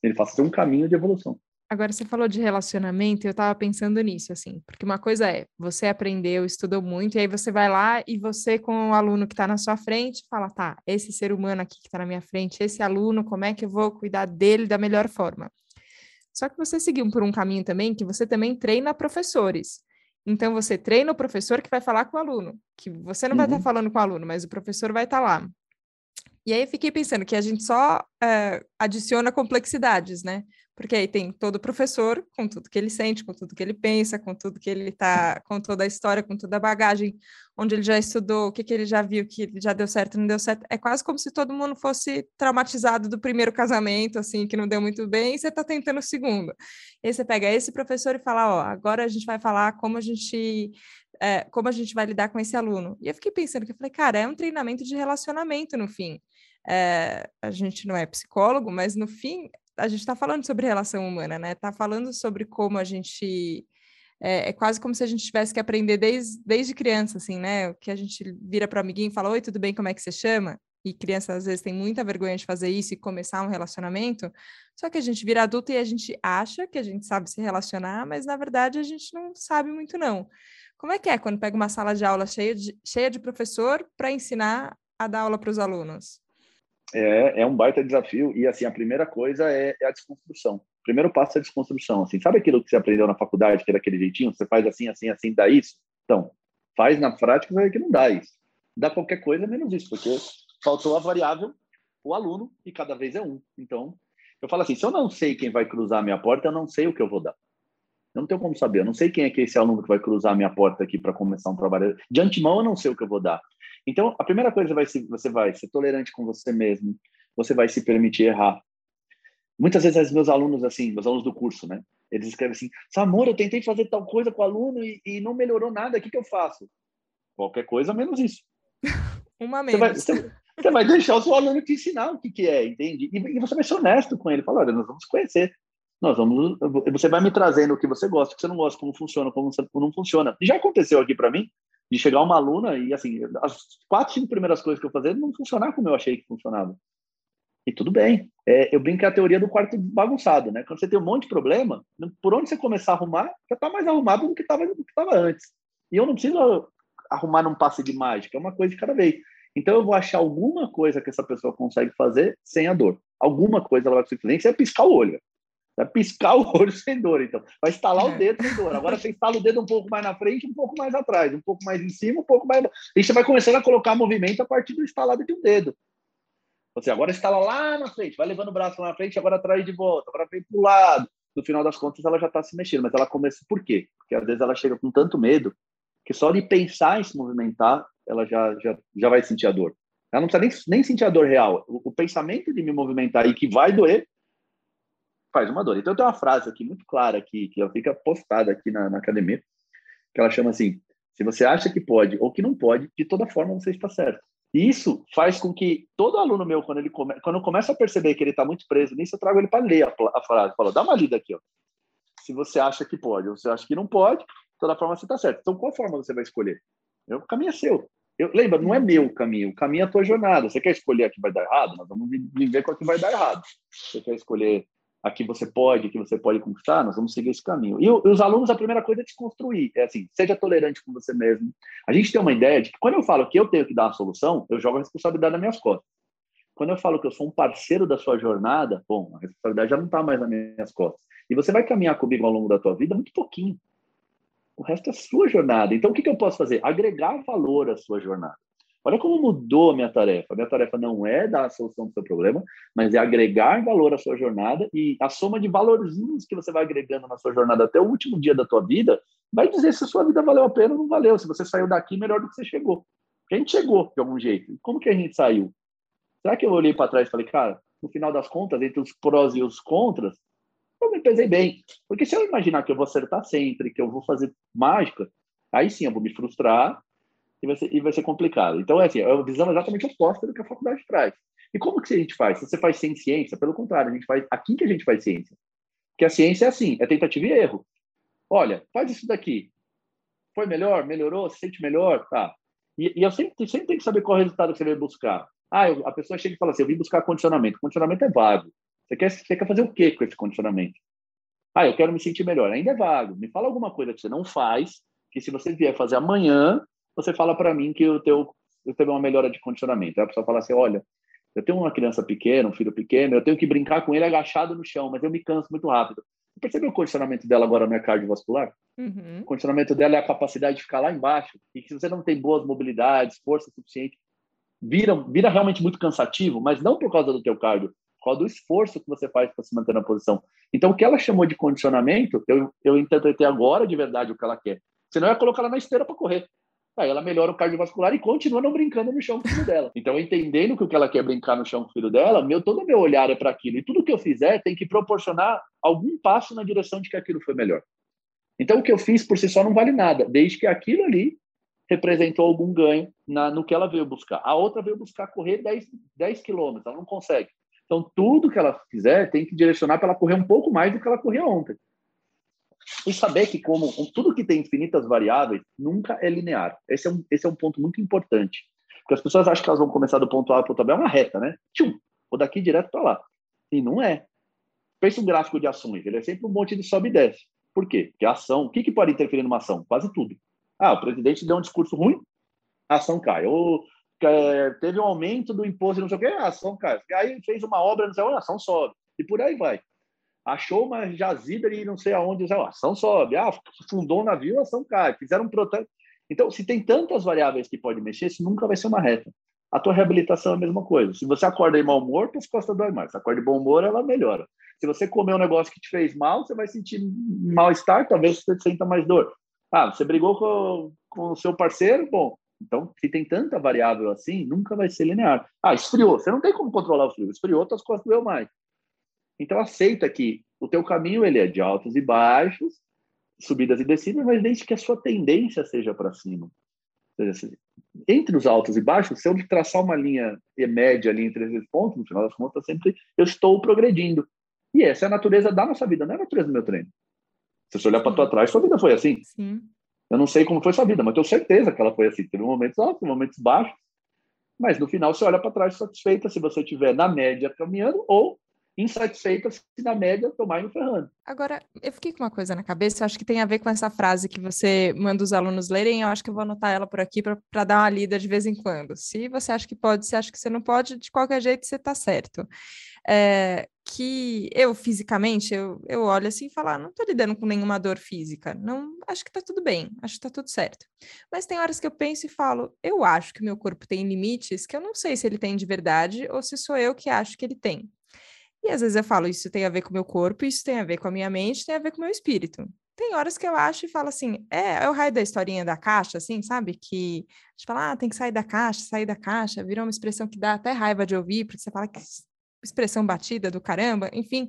Ele passa a ser um caminho de evolução. Agora, você falou de relacionamento, eu estava pensando nisso, assim, porque uma coisa é, você aprendeu, estudou muito, e aí você vai lá e você, com o aluno que está na sua frente, fala, tá, esse ser humano aqui que está na minha frente, esse aluno, como é que eu vou cuidar dele da melhor forma? Só que você seguiu por um caminho também que você também treina professores. Então, você treina o professor que vai falar com o aluno, que você não uhum. vai estar falando com o aluno, mas o professor vai estar lá. E aí fiquei pensando que a gente só é, adiciona complexidades, né? Porque aí tem todo professor com tudo que ele sente, com tudo que ele pensa, com tudo que ele tá, com toda a história, com toda a bagagem, onde ele já estudou, o que, que ele já viu, que já deu certo, não deu certo. É quase como se todo mundo fosse traumatizado do primeiro casamento, assim, que não deu muito bem, e você está tentando o segundo. E aí você pega esse professor e fala, ó, agora a gente vai falar como a gente é, como a gente vai lidar com esse aluno. E eu fiquei pensando que eu falei, cara, é um treinamento de relacionamento no fim. É, a gente não é psicólogo, mas no fim a gente está falando sobre relação humana, né? Está falando sobre como a gente é, é, quase como se a gente tivesse que aprender desde, desde criança, assim, né? Que a gente vira para o amiguinho e fala: Oi, tudo bem? Como é que você chama? E criança às vezes tem muita vergonha de fazer isso e começar um relacionamento. Só que a gente vira adulto e a gente acha que a gente sabe se relacionar, mas na verdade a gente não sabe muito, não. Como é que é quando pega uma sala de aula cheia de, cheia de professor para ensinar a dar aula para os alunos? É, é um baita desafio e assim a primeira coisa é, é, a desconstrução. O primeiro passo é a desconstrução. Assim, sabe aquilo que você aprendeu na faculdade que é daquele jeitinho? Você faz assim, assim, assim, dá isso. Então, faz na prática vai que não dá isso. Dá qualquer coisa menos isso, porque faltou a variável o aluno e cada vez é um. Então, eu falo assim, se eu não sei quem vai cruzar a minha porta, eu não sei o que eu vou dar. Eu não tenho como saber. Eu não sei quem é que é esse aluno que vai cruzar a minha porta aqui para começar um trabalho. De antemão, eu não sei o que eu vou dar. Então, a primeira coisa vai ser, você vai ser tolerante com você mesmo, você vai se permitir errar. Muitas vezes, meus alunos, assim, meus alunos do curso, né? Eles escrevem assim, Samor, eu tentei fazer tal coisa com o aluno e, e não melhorou nada, o que, que eu faço? Qualquer coisa, menos isso. Uma menos. Você vai, você, você vai, deixar o seu aluno te ensinar o que, que é, entende? E, e você vai ser honesto com ele. Fala, olha, nós vamos conhecer. Nós vamos, você vai me trazendo o que você gosta, o que você não gosta, como funciona, como não funciona. Já aconteceu aqui para mim, de chegar uma aluna e, assim, as quatro, cinco primeiras coisas que eu fazia não funcionar como eu achei que funcionava. E tudo bem. É, eu brinco a teoria do quarto bagunçado, né? Quando você tem um monte de problema, por onde você começar a arrumar, já está mais arrumado do que estava antes. E eu não preciso arrumar num passe de mágica, é uma coisa de cada vez. Então eu vou achar alguma coisa que essa pessoa consegue fazer sem a dor. Alguma coisa ela vai conseguir fazer, nem que você piscar o olho. Vai piscar o olho sem dor, então. Vai estalar é. o dedo sem dor. Agora você instala o dedo um pouco mais na frente, um pouco mais atrás, um pouco mais em cima, um pouco mais. E você vai começando a colocar movimento a partir do instalado de um dedo. Você agora instala lá na frente, vai levando o braço lá na frente, agora traz de volta, agora vem para o lado. No final das contas, ela já está se mexendo, mas ela começa. Por quê? Porque às vezes ela chega com tanto medo que só de pensar em se movimentar, ela já, já, já vai sentir a dor. Ela não precisa nem, nem sentir a dor real. O, o pensamento de me movimentar e que vai doer faz uma dor. Então, tem uma frase aqui muito clara aqui, que ela fica postada aqui na, na academia, que ela chama assim: se você acha que pode ou que não pode, de toda forma você está certo. E isso faz com que todo aluno meu, quando ele come, quando começa a perceber que ele está muito preso nisso, eu trago ele para ler a, a frase. Falo, dá uma lida aqui, ó. Se você acha que pode ou você acha que não pode, de toda forma você está certo. Então, qual forma você vai escolher? O caminho é seu. Eu, lembra, não é meu o caminho, o caminho é a tua jornada. Você quer escolher a que vai dar errado? Nós vamos viver com a que vai dar errado. Você quer escolher aqui você pode, aqui você pode conquistar, nós vamos seguir esse caminho. E, os alunos, a primeira coisa é desconstruir, é assim, seja tolerante com você mesmo. A gente tem uma ideia de que quando eu falo que eu tenho que dar a solução, eu jogo a responsabilidade nas minhas costas. Quando eu falo que eu sou um parceiro da sua jornada, bom, a responsabilidade já não está mais nas minhas costas. E você vai caminhar comigo ao longo da tua vida muito pouquinho. O resto é sua jornada. Então, o que, que eu posso fazer? Agregar valor à sua jornada. Olha como mudou a minha tarefa. A minha tarefa não é dar a solução do seu problema, mas é agregar valor à sua jornada e a soma de valorzinhos que você vai agregando na sua jornada até o último dia da tua vida vai dizer se a sua vida valeu a pena ou não valeu. Se você saiu daqui melhor do que você chegou. A gente chegou de algum jeito. Como que a gente saiu? Será que eu olhei para trás e falei, cara, no final das contas, entre os prós e os contras, eu me pesei bem. Porque se eu imaginar que eu vou acertar sempre, que eu vou fazer mágica, aí sim eu vou me frustrar e vai ser, e vai ser complicado. Então, é assim, é uma visão exatamente oposta do que a faculdade traz. E como que a gente faz? Se você faz sem ciência, pelo contrário, a gente faz aqui que a gente faz ciência. Porque a ciência é assim, é tentativa e erro. Olha, faz isso daqui. Foi melhor? Melhorou? Se sente melhor? Tá. E, e eu sempre, sempre tenho que saber qual é o resultado que você vai buscar. Ah, eu, a pessoa chega e fala assim, eu vim buscar condicionamento. Condicionamento é vago. Você quer, você quer fazer o quê com esse condicionamento? Ah, eu quero me sentir melhor. Ainda é vago. Me fala alguma coisa que você não faz, que se você vier fazer amanhã, você fala para mim que eu, teu, eu teve uma melhora de condicionamento. Aí a pessoa fala assim, olha, eu tenho uma criança pequena, um filho pequeno, eu tenho que brincar com ele agachado no chão, mas eu me canso muito rápido. Você percebeu o condicionamento dela agora não é cardiovascular? Uhum. O condicionamento dela é a capacidade de ficar lá embaixo. E que se você não tem boas mobilidades, força suficiente, vira, vira realmente muito cansativo, mas não por causa do teu cardio, por causa do esforço que você faz para se manter na posição. Então, o que ela chamou de condicionamento, eu, eu interpretei agora de verdade o que ela quer. Senão, eu ia colocar ela na esteira para correr. Aí ela melhora o cardiovascular e continua não brincando no chão com o filho dela. Então, entendendo que o que ela quer brincar no chão com o filho dela, meu, todo o meu olhar é para aquilo. E tudo que eu fizer tem que proporcionar algum passo na direção de que aquilo foi melhor. Então, o que eu fiz por si só não vale nada, desde que aquilo ali representou algum ganho na, no que ela veio buscar. A outra veio buscar correr 10, 10 quilômetros, ela não consegue. Então, tudo que ela fizer tem que direcionar para ela correr um pouco mais do que ela corria ontem. E saber que, como tudo que tem infinitas variáveis, nunca é linear. Esse é um, esse é um ponto muito importante. Porque as pessoas acham que elas vão começar do ponto A para o ponto B, é uma reta, né? Tchum, vou daqui direto para lá. E não é. Pensa um gráfico de ações, ele é sempre um monte de sobe e desce. Por quê? Porque a ação, o que, que pode interferir numa ação? Quase tudo. Ah, o presidente deu um discurso ruim, a ação cai. Ou é, teve um aumento do imposto, não sei o quê, a ação cai. Aí fez uma obra, não sei onde, a ação sobe. E por aí vai. Achou uma jazida e não sei aonde, a ação sobe. Ah, fundou um navio, ação cai. Fizeram um protesto. Então, se tem tantas variáveis que pode mexer, isso nunca vai ser uma reta. A tua reabilitação é a mesma coisa. Se você acorda em mau humor, tuas costas dói mais. Se acorda de bom humor, ela melhora. Se você comer um negócio que te fez mal, você vai sentir mal-estar, talvez você sinta mais dor. Ah, você brigou com, com o seu parceiro? Bom, então, se tem tanta variável assim, nunca vai ser linear. Ah, esfriou. Você não tem como controlar o frio. Esfriou, tuas costas doeu mais. Então, aceita que o teu caminho ele é de altos e baixos, subidas e descidas, mas desde que a sua tendência seja para cima. Seja, entre os altos e baixos, se eu traçar uma linha média ali entre esses pontos, no final das contas, sempre eu estou progredindo. E essa é a natureza da nossa vida, não é a natureza do meu treino. Se você olhar para tua trás, sua vida foi assim. Sim. Eu não sei como foi sua vida, mas tenho certeza que ela foi assim. Teve momentos altos, momentos baixos, mas no final você olha para trás satisfeita se você estiver na média caminhando ou insatisfeita se na média tomar indo ferrando. Agora, eu fiquei com uma coisa na cabeça, acho que tem a ver com essa frase que você manda os alunos lerem, eu acho que eu vou anotar ela por aqui para dar uma lida de vez em quando. Se você acha que pode, se acha que você não pode, de qualquer jeito você está certo. É, que eu, fisicamente, eu, eu olho assim e falo, ah, não estou lidando com nenhuma dor física, não, acho que está tudo bem, acho que está tudo certo. Mas tem horas que eu penso e falo, eu acho que o meu corpo tem limites que eu não sei se ele tem de verdade ou se sou eu que acho que ele tem. E às vezes eu falo, isso tem a ver com o meu corpo, isso tem a ver com a minha mente, tem a ver com o meu espírito. Tem horas que eu acho e falo assim, é, é o raio da historinha da caixa, assim, sabe? Que a gente fala, ah, tem que sair da caixa, sair da caixa, virou uma expressão que dá até raiva de ouvir, porque você fala que expressão batida do caramba, enfim.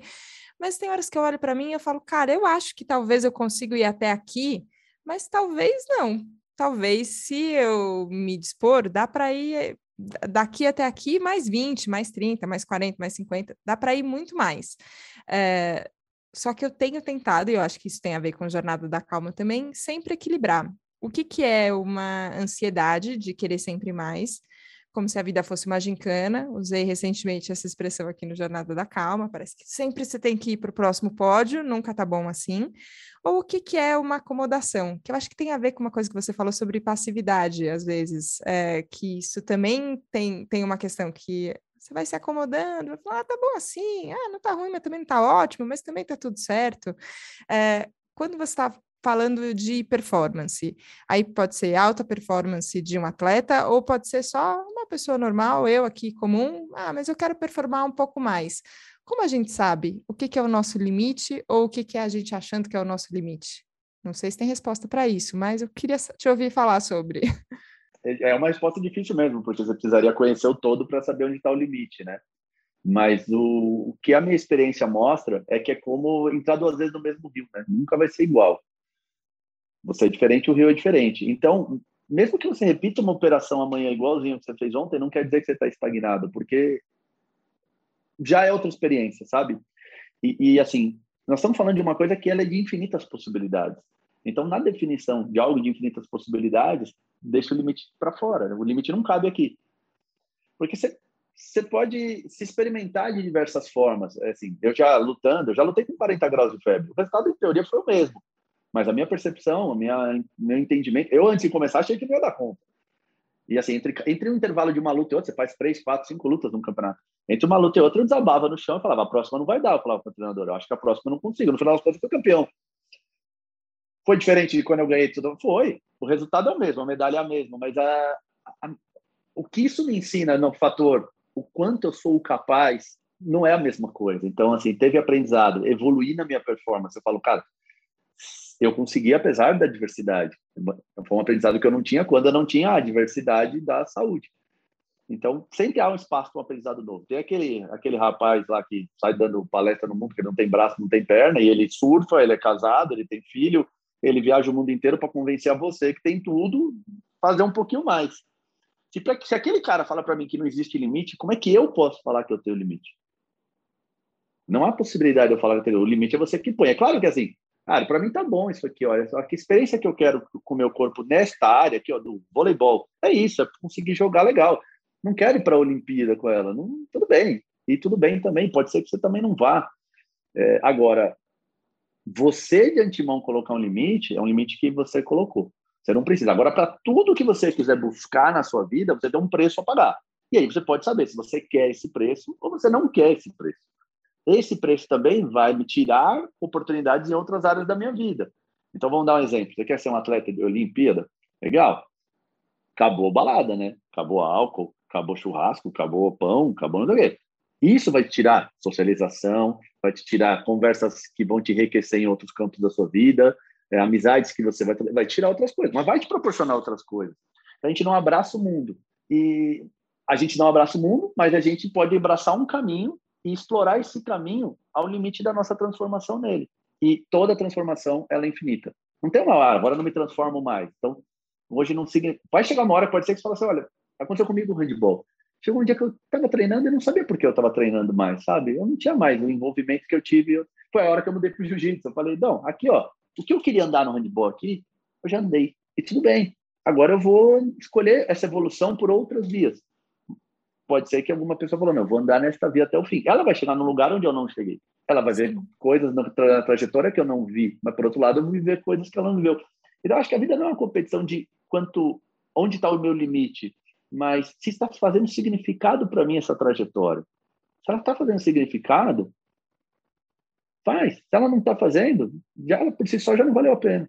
Mas tem horas que eu olho para mim e eu falo, cara, eu acho que talvez eu consiga ir até aqui, mas talvez não. Talvez se eu me dispor, dá para ir daqui até aqui mais 20, mais 30, mais 40, mais 50, dá para ir muito mais. É, só que eu tenho tentado, e eu acho que isso tem a ver com a jornada da calma também, sempre equilibrar. O que, que é uma ansiedade de querer sempre mais, como se a vida fosse uma gincana. Usei recentemente essa expressão aqui no Jornada da Calma. Parece que sempre você tem que ir para o próximo pódio, nunca tá bom assim. Ou o que, que é uma acomodação? Que eu acho que tem a ver com uma coisa que você falou sobre passividade, às vezes, é, que isso também tem, tem uma questão que Você vai se acomodando, vai falar, ah, tá bom assim, ah, não tá ruim, mas também não tá ótimo, mas também tá tudo certo. É, quando você está falando de performance. Aí pode ser alta performance de um atleta, ou pode ser só uma pessoa normal, eu aqui comum, ah, mas eu quero performar um pouco mais. Como a gente sabe o que, que é o nosso limite ou o que, que é a gente achando que é o nosso limite? Não sei se tem resposta para isso, mas eu queria te ouvir falar sobre. É, é uma resposta difícil mesmo, porque você precisaria conhecer o todo para saber onde está o limite, né? Mas o, o, que a minha experiência mostra é que é como entrar duas vezes no mesmo rio, né? Nunca vai ser igual. Você é diferente, o rio é diferente. Então, mesmo que você repita uma operação amanhã igualzinho que você fez ontem, não quer dizer que você está estagnado, porque já é outra experiência, sabe? E, e, assim, nós estamos falando de uma coisa que ela é de infinitas possibilidades. Então, na definição de algo de infinitas possibilidades, deixa o limite para fora. O limite não cabe aqui. Porque você, você pode se experimentar de diversas formas. É assim, eu já lutando, eu já lutei com 40 graus de febre. O resultado, em teoria, foi o mesmo. Mas a minha percepção, a minha, meu entendimento, eu antes de começar achei que não ia dar conta. E assim, entre, entre um intervalo de uma luta e outra, você faz três, quatro, cinco lutas num campeonato. Entre uma luta e outra, eu desabava no chão e falava, a próxima não vai dar. Eu falava para o treinador, eu acho que a próxima eu não consigo. No final das contas, eu fui campeão. Foi diferente de quando eu ganhei tudo? Foi. O resultado é o mesmo, a medalha é a mesma, mas a, a, o que isso me ensina no fator o quanto eu sou capaz não é a mesma coisa. Então, assim, teve aprendizado, evoluir na minha performance. Eu falo, cara, eu consegui apesar da diversidade. Foi um aprendizado que eu não tinha quando eu não tinha a diversidade da saúde. Então, sempre há um espaço para um aprendizado novo. Tem aquele, aquele rapaz lá que sai dando palestra no mundo, que não tem braço, não tem perna, e ele surfa, ele é casado, ele tem filho, ele viaja o mundo inteiro para convencer a você que tem tudo, fazer um pouquinho mais. Se, se aquele cara fala para mim que não existe limite, como é que eu posso falar que eu tenho limite? Não há possibilidade de eu falar que eu tenho. O limite é você que põe. É claro que assim, Cara, para mim tá bom isso aqui, olha só, que experiência que eu quero com o meu corpo nesta área aqui, ó, do voleibol. É isso, é conseguir jogar legal. Não quero ir para a Olimpíada com ela, não, tudo bem. E tudo bem também, pode ser que você também não vá. É, agora, você de antemão colocar um limite, é um limite que você colocou. Você não precisa. Agora, para tudo que você quiser buscar na sua vida, você tem um preço a pagar. E aí você pode saber se você quer esse preço ou você não quer esse preço esse preço também vai me tirar oportunidades em outras áreas da minha vida. Então, vamos dar um exemplo. Você quer ser um atleta de Olimpíada? Legal. Acabou balada, né? Acabou álcool, acabou churrasco, acabou pão, acabou não sei o quê. Isso vai te tirar socialização, vai te tirar conversas que vão te enriquecer em outros campos da sua vida, é, amizades que você vai vai tirar outras coisas, mas vai te proporcionar outras coisas. A gente não abraça o mundo. E a gente não abraça o mundo, mas a gente pode abraçar um caminho e explorar esse caminho ao limite da nossa transformação nele. E toda transformação ela é infinita. Não tem uma hora, agora não me transformo mais. Então, hoje não siga. Vai chegar uma hora, pode ser que você fale assim: olha, aconteceu comigo o handball. Chegou um dia que eu estava treinando e não sabia por que eu estava treinando mais, sabe? Eu não tinha mais o envolvimento que eu tive. Foi a hora que eu mudei para o jiu-jitsu. Eu falei: não, aqui, ó, o que eu queria andar no handball aqui, eu já andei. E tudo bem. Agora eu vou escolher essa evolução por outras vias pode ser que alguma pessoa falou, não, vou andar nesta via até o fim. Ela vai chegar num lugar onde eu não cheguei. Ela vai ver coisas na tra trajetória que eu não vi, mas por outro lado eu vou viver coisas que ela não viveu. Então acho que a vida não é uma competição de quanto, onde está o meu limite, mas se está fazendo significado para mim essa trajetória. Se ela está fazendo significado, faz. Se ela não está fazendo, já por si só já não valeu a pena.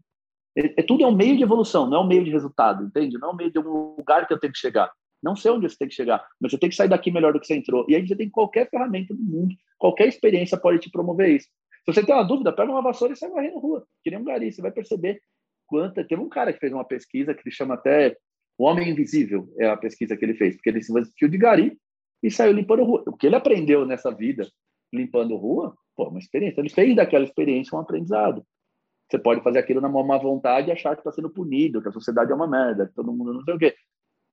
É, é, tudo é um meio de evolução, não é um meio de resultado, entende? Não é um meio de um lugar que eu tenho que chegar. Não sei onde você tem que chegar, mas você tem que sair daqui melhor do que você entrou. E aí você tem qualquer ferramenta do mundo, qualquer experiência pode te promover isso. Se você tem uma dúvida, pega uma vassoura e sai varrendo rua, que nem um gari, você vai perceber quanta. Teve um cara que fez uma pesquisa que ele chama até O Homem Invisível, é a pesquisa que ele fez, porque ele se vestiu de gari e saiu limpando rua. O que ele aprendeu nessa vida limpando rua, pô, uma experiência. Ele fez daquela experiência um aprendizado. Você pode fazer aquilo na má vontade e achar que está sendo punido, que a sociedade é uma merda, que todo mundo não sei o quê.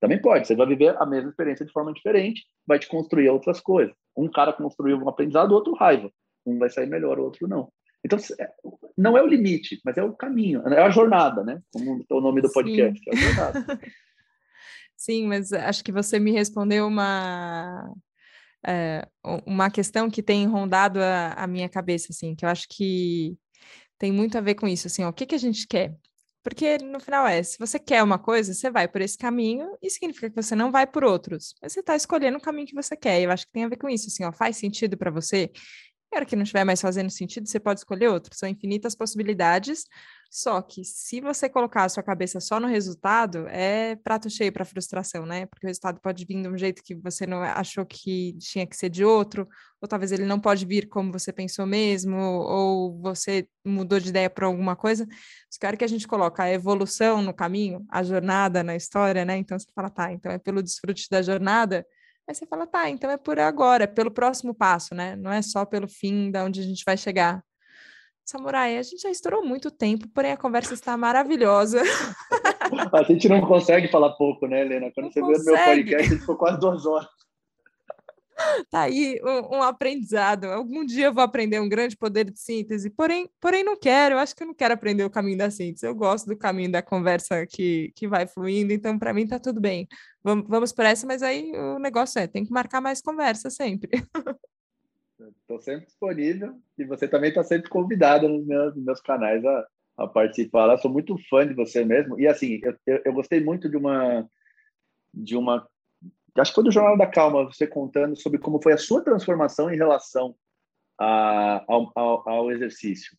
Também pode, você vai viver a mesma experiência de forma diferente, vai te construir outras coisas. Um cara construiu um aprendizado, outro raiva. Um vai sair melhor, o outro não. Então, é, não é o limite, mas é o caminho, é a jornada, né? Como é o nome do podcast, Sim. é a jornada. Sim, mas acho que você me respondeu uma, é, uma questão que tem rondado a, a, minha cabeça, assim, que eu acho que tem muito a ver com isso, assim, ó, o que, que a gente quer? Porque no final é, se você quer uma coisa, você vai por esse caminho e significa que você não vai por outros. Mas você está escolhendo o caminho que você quer. E eu acho que tem a ver com isso, assim, ó, faz sentido para você. E a hora que não estiver mais fazendo sentido, você pode escolher outro. São infinitas possibilidades, só que se você colocar a sua cabeça só no resultado, é prato cheio para frustração, né? Porque o resultado pode vir de um jeito que você não achou que tinha que ser de outro, ou talvez ele não pode vir como você pensou mesmo, ou você mudou de ideia para alguma coisa. Mas quero que a gente coloque a evolução no caminho, a jornada na história, né? Então você fala, tá, então é pelo desfrute da jornada. Aí você fala, tá, então é por agora, é pelo próximo passo, né? Não é só pelo fim da onde a gente vai chegar. Samurai, a gente já estourou muito tempo, porém a conversa está maravilhosa. a gente não consegue falar pouco, né, Helena? Quando não você consegue. vê o meu podcast, a gente ficou quase duas horas. Tá aí um, um, aprendizado. Algum dia eu vou aprender um grande poder de síntese, porém, porém não quero. Eu acho que eu não quero aprender o caminho da síntese. Eu gosto do caminho da conversa que, que vai fluindo, então para mim tá tudo bem. Vamos, vamos por essa, mas aí o negócio é, tem que marcar mais conversa sempre. Estou sempre disponível e você também está sempre convidada nos meus, nos meus canais a, a participar. Eu sou muito fã de você mesmo. E assim, eu, eu, eu, gostei muito de uma. De uma acho que foi do Jornal da Calma, você contando sobre como foi a sua transformação em relação a, ao, ao, ao exercício.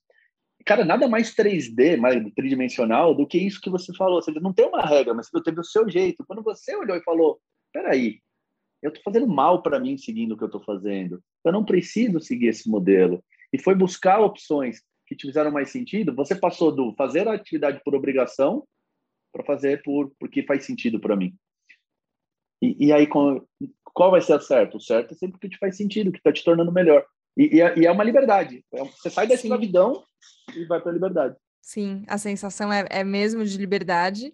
Cara, nada mais 3D, mais tridimensional do que isso que você falou. Você não tem uma regra, mas teve o seu jeito. Quando você olhou e falou: peraí, eu estou fazendo mal para mim seguindo o que eu estou fazendo. Eu não preciso seguir esse modelo. E foi buscar opções que te fizeram mais sentido. Você passou do fazer a atividade por obrigação para fazer por porque faz sentido para mim. E, e aí, qual vai ser o certo? O certo é sempre que te faz sentido, que está te tornando melhor. E, e, é, é, uma liberdade. É você sai da escravidão e vai para a liberdade. Sim, a sensação é, é mesmo de liberdade,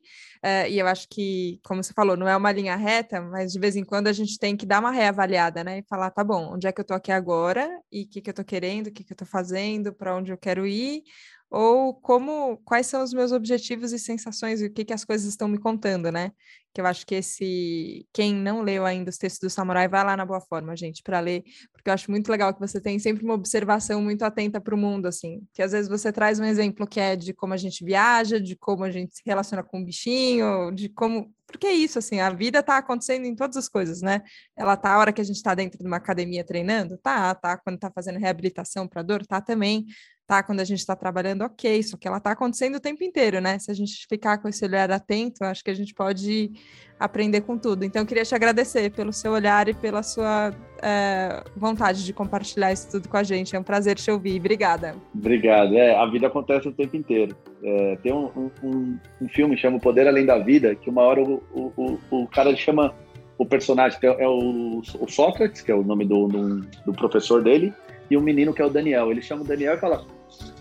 uh, e eu acho que, como você falou, não é uma linha reta, mas de vez em quando a gente tem que dar uma reavaliada, né? E falar, tá bom, onde é que eu tô aqui agora, e o que, que eu tô querendo, o que, que eu tô fazendo, para onde eu quero ir, ou como quais são os meus objetivos e sensações e o que, que as coisas estão me contando, né? Que eu acho que esse quem não leu ainda os textos do Samurai vai lá na Boa Forma, gente, para ler, porque eu acho muito legal que você tem sempre uma observação muito atenta para o mundo, assim, que às vezes você traz um exemplo que é de como a gente viaja, de como a gente se relaciona com o bichinho, de como porque é isso, assim, a vida está acontecendo em todas as coisas, né? Ela tá a hora que a gente está dentro de uma academia treinando, tá, tá, quando está fazendo reabilitação para dor, tá também tá? Quando a gente está trabalhando, ok, só que ela está acontecendo o tempo inteiro, né? Se a gente ficar com esse olhar atento, acho que a gente pode aprender com tudo. Então, eu queria te agradecer pelo seu olhar e pela sua é, vontade de compartilhar isso tudo com a gente. É um prazer te ouvir. Obrigada. Obrigado. É, a vida acontece o tempo inteiro. É, tem um, um, um, filme chama O Poder Além da Vida, que uma hora o, o, o, o cara chama o personagem, é, é o, o Sócrates, que é o nome do, do, do professor dele, e um menino que é o Daniel. Ele chama o Daniel e fala: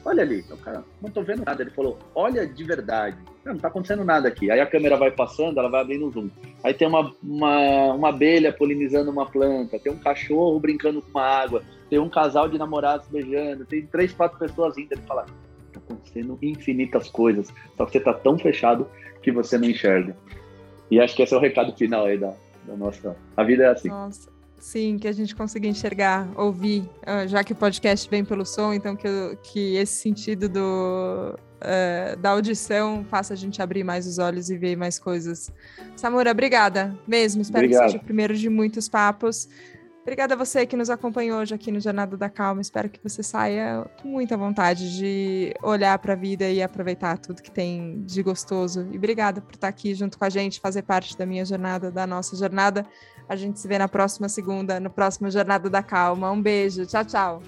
Olha ali. O cara, não tô vendo nada. Ele falou: Olha de verdade. Não, não tá acontecendo nada aqui. Aí a câmera vai passando, ela vai abrindo o zoom. Aí tem uma, uma, uma abelha polinizando uma planta, tem um cachorro brincando com uma água, tem um casal de namorados beijando, tem três, quatro pessoas indo. Ele fala: Tá acontecendo infinitas coisas. Só que você tá tão fechado que você não enxerga. E acho que esse é o recado final aí da, da nossa. A vida é assim. Nossa. Sim, que a gente consiga enxergar, ouvir, ah, já que o podcast vem pelo som, então que, que esse sentido do, uh, da audição faça a gente abrir mais os olhos e ver mais coisas. Samura, obrigada mesmo. Espero Obrigado. que seja o primeiro de muitos papos. Obrigada a você que nos acompanhou hoje aqui no Jornada da Calma. Espero que você saia com muita vontade de olhar para a vida e aproveitar tudo que tem de gostoso. E obrigada por estar aqui junto com a gente, fazer parte da minha jornada, da nossa jornada. A gente se vê na próxima segunda, no próximo Jornada da Calma. Um beijo. Tchau, tchau.